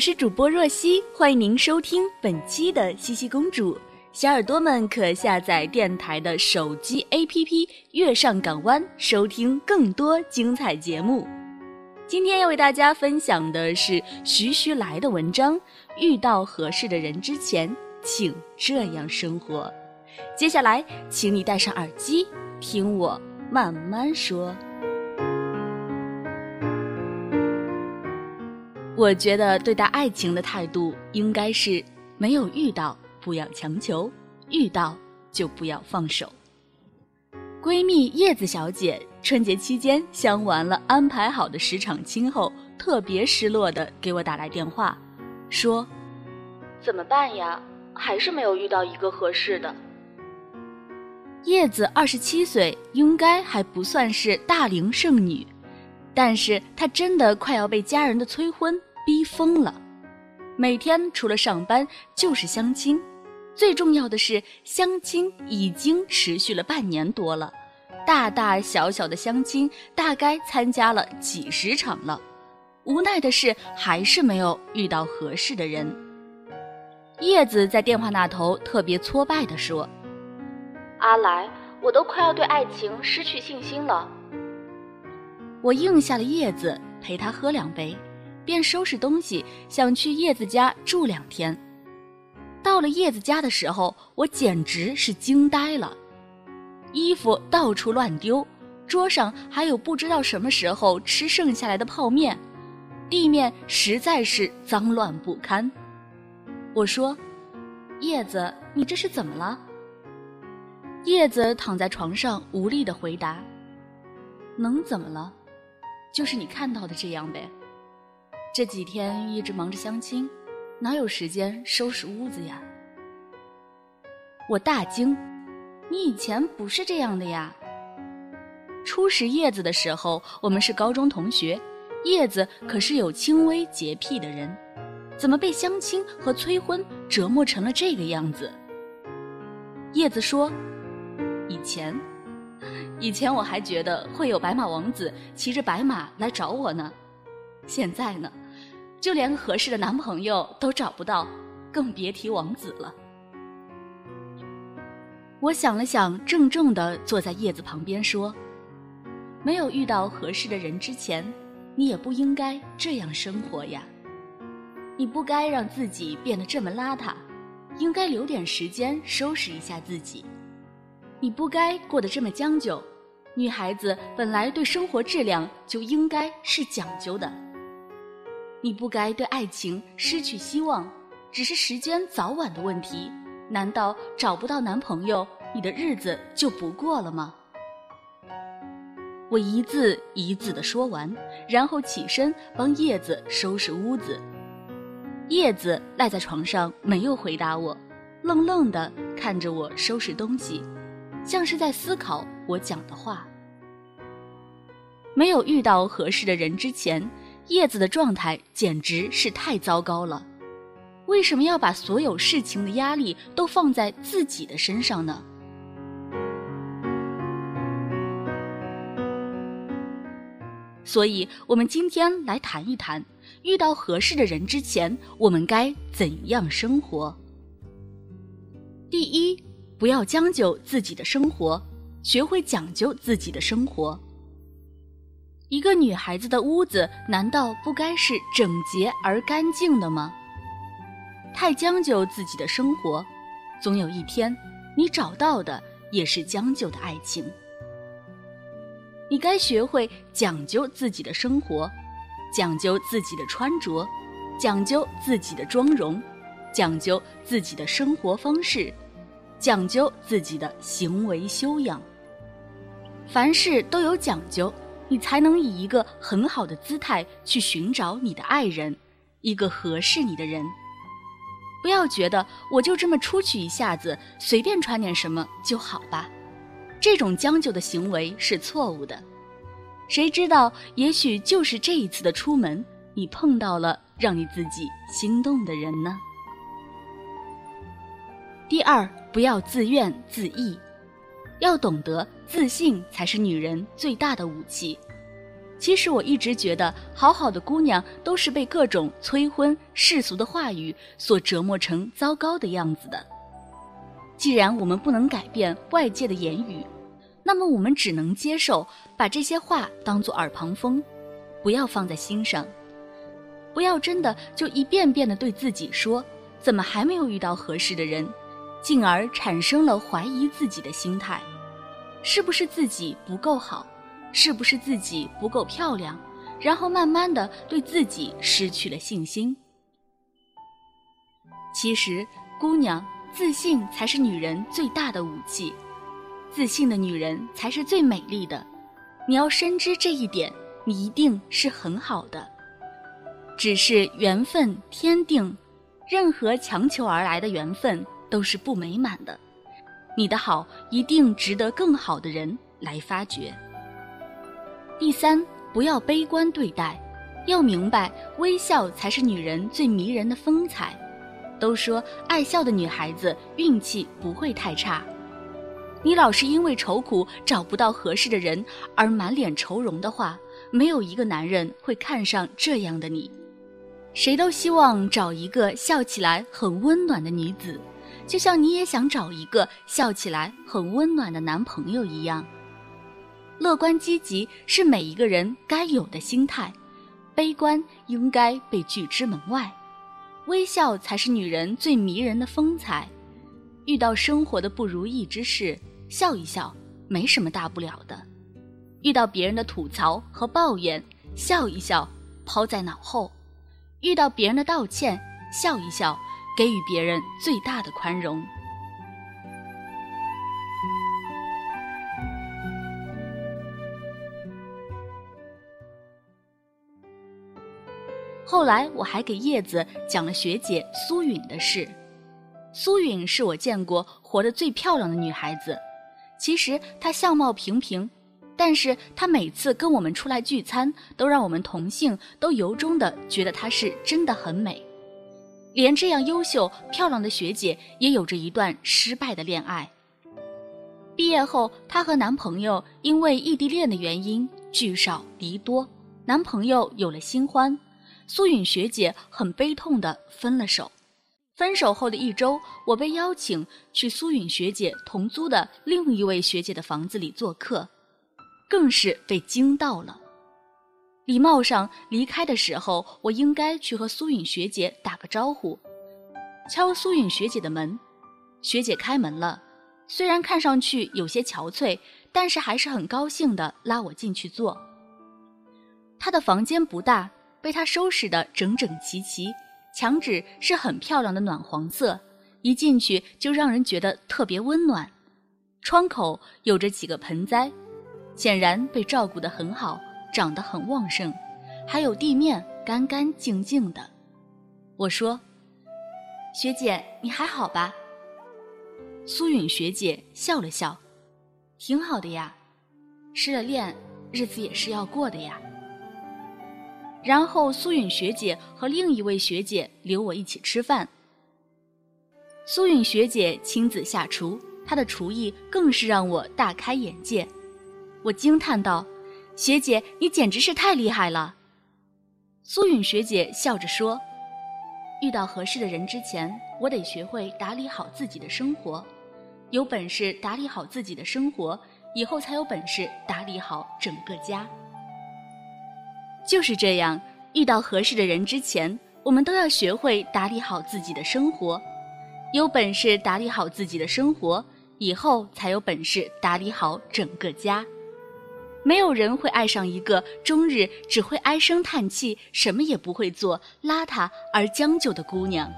我是主播若曦，欢迎您收听本期的茜茜公主。小耳朵们可下载电台的手机 APP《月上港湾》，收听更多精彩节目。今天要为大家分享的是徐徐来的文章。遇到合适的人之前，请这样生活。接下来，请你戴上耳机，听我慢慢说。我觉得对待爱情的态度应该是：没有遇到不要强求，遇到就不要放手。闺蜜叶子小姐春节期间相完了安排好的十场亲后，特别失落的给我打来电话，说：“怎么办呀？还是没有遇到一个合适的。”叶子二十七岁，应该还不算是大龄剩女，但是她真的快要被家人的催婚。逼疯了，每天除了上班就是相亲，最重要的是相亲已经持续了半年多了，大大小小的相亲大概参加了几十场了，无奈的是还是没有遇到合适的人。叶子在电话那头特别挫败地说：“阿来，我都快要对爱情失去信心了。”我应下了叶子，陪他喝两杯。便收拾东西，想去叶子家住两天。到了叶子家的时候，我简直是惊呆了，衣服到处乱丢，桌上还有不知道什么时候吃剩下来的泡面，地面实在是脏乱不堪。我说：“叶子，你这是怎么了？”叶子躺在床上无力的回答：“能怎么了？就是你看到的这样呗。”这几天一直忙着相亲，哪有时间收拾屋子呀？我大惊，你以前不是这样的呀。初识叶子的时候，我们是高中同学，叶子可是有轻微洁癖的人，怎么被相亲和催婚折磨成了这个样子？叶子说：“以前，以前我还觉得会有白马王子骑着白马来找我呢，现在呢？”就连合适的男朋友都找不到，更别提王子了。我想了想，郑重地坐在叶子旁边说：“没有遇到合适的人之前，你也不应该这样生活呀。你不该让自己变得这么邋遢，应该留点时间收拾一下自己。你不该过得这么将就，女孩子本来对生活质量就应该是讲究的。”你不该对爱情失去希望，只是时间早晚的问题。难道找不到男朋友，你的日子就不过了吗？我一字一字的说完，然后起身帮叶子收拾屋子。叶子赖在床上没有回答我，愣愣的看着我收拾东西，像是在思考我讲的话。没有遇到合适的人之前。叶子的状态简直是太糟糕了，为什么要把所有事情的压力都放在自己的身上呢？所以，我们今天来谈一谈，遇到合适的人之前，我们该怎样生活。第一，不要将就自己的生活，学会讲究自己的生活。一个女孩子的屋子难道不该是整洁而干净的吗？太将就自己的生活，总有一天，你找到的也是将就的爱情。你该学会讲究自己的生活，讲究自己的穿着，讲究自己的妆容，讲究自己的生活方式，讲究自己的行为修养。凡事都有讲究，你才能以一个很好的姿态去寻找你的爱人，一个合适你的人。不要觉得我就这么出去一下子，随便穿点什么就好吧，这种将就的行为是错误的。谁知道，也许就是这一次的出门，你碰到了让你自己心动的人呢。第二，不要自怨自艾，要懂得自信才是女人最大的武器。其实我一直觉得，好好的姑娘都是被各种催婚、世俗的话语所折磨成糟糕的样子的。既然我们不能改变外界的言语，那么我们只能接受，把这些话当作耳旁风，不要放在心上，不要真的就一遍遍的对自己说，怎么还没有遇到合适的人，进而产生了怀疑自己的心态，是不是自己不够好？是不是自己不够漂亮，然后慢慢的对自己失去了信心？其实，姑娘，自信才是女人最大的武器，自信的女人才是最美丽的。你要深知这一点，你一定是很好的。只是缘分天定，任何强求而来的缘分都是不美满的。你的好一定值得更好的人来发掘。第三，不要悲观对待，要明白微笑才是女人最迷人的风采。都说爱笑的女孩子运气不会太差。你老是因为愁苦找不到合适的人而满脸愁容的话，没有一个男人会看上这样的你。谁都希望找一个笑起来很温暖的女子，就像你也想找一个笑起来很温暖的男朋友一样。乐观积极是每一个人该有的心态，悲观应该被拒之门外。微笑才是女人最迷人的风采。遇到生活的不如意之事，笑一笑，没什么大不了的。遇到别人的吐槽和抱怨，笑一笑，抛在脑后。遇到别人的道歉，笑一笑，给予别人最大的宽容。后来我还给叶子讲了学姐苏允的事。苏允是我见过活得最漂亮的女孩子。其实她相貌平平，但是她每次跟我们出来聚餐，都让我们同性都由衷的觉得她是真的很美。连这样优秀漂亮的学姐也有着一段失败的恋爱。毕业后，她和男朋友因为异地恋的原因聚少离多，男朋友有了新欢。苏允学姐很悲痛的分了手。分手后的一周，我被邀请去苏允学姐同租的另一位学姐的房子里做客，更是被惊到了。礼貌上离开的时候，我应该去和苏允学姐打个招呼，敲苏允学姐的门。学姐开门了，虽然看上去有些憔悴，但是还是很高兴地拉我进去坐。她的房间不大。被他收拾得整整齐齐，墙纸是很漂亮的暖黄色，一进去就让人觉得特别温暖。窗口有着几个盆栽，显然被照顾得很好，长得很旺盛。还有地面干干净净的。我说：“学姐，你还好吧？”苏允学姐笑了笑：“挺好的呀，失了恋，日子也是要过的呀。”然后苏允学姐和另一位学姐留我一起吃饭。苏允学姐亲自下厨，她的厨艺更是让我大开眼界。我惊叹道：“学姐，你简直是太厉害了！”苏允学姐笑着说：“遇到合适的人之前，我得学会打理好自己的生活。有本事打理好自己的生活，以后才有本事打理好整个家。”就是这样，遇到合适的人之前，我们都要学会打理好自己的生活。有本事打理好自己的生活，以后才有本事打理好整个家。没有人会爱上一个终日只会唉声叹气、什么也不会做、邋遢而将就的姑娘。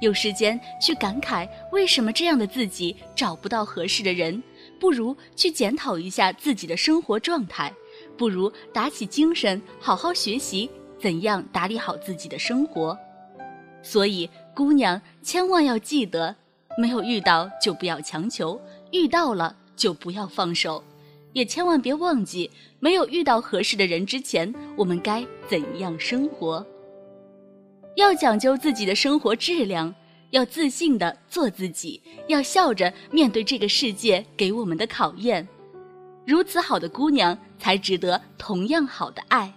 有时间去感慨为什么这样的自己找不到合适的人，不如去检讨一下自己的生活状态，不如打起精神好好学习怎样打理好自己的生活。所以，姑娘千万要记得，没有遇到就不要强求，遇到了就不要放手。也千万别忘记，没有遇到合适的人之前，我们该怎样生活？要讲究自己的生活质量，要自信的做自己，要笑着面对这个世界给我们的考验。如此好的姑娘，才值得同样好的爱。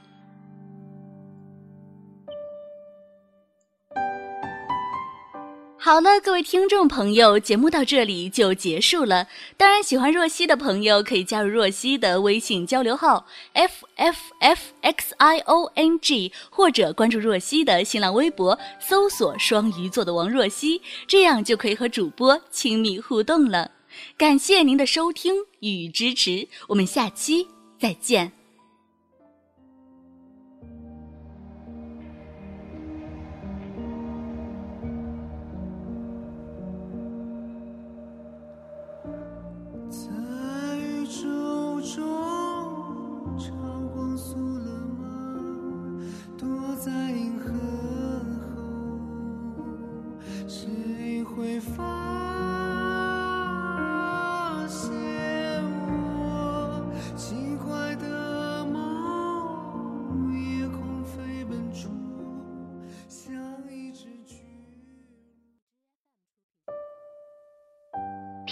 好了，各位听众朋友，节目到这里就结束了。当然，喜欢若曦的朋友可以加入若曦的微信交流号 f f f x i o n g，或者关注若曦的新浪微博，搜索“双鱼座的王若曦”，这样就可以和主播亲密互动了。感谢您的收听与支持，我们下期再见。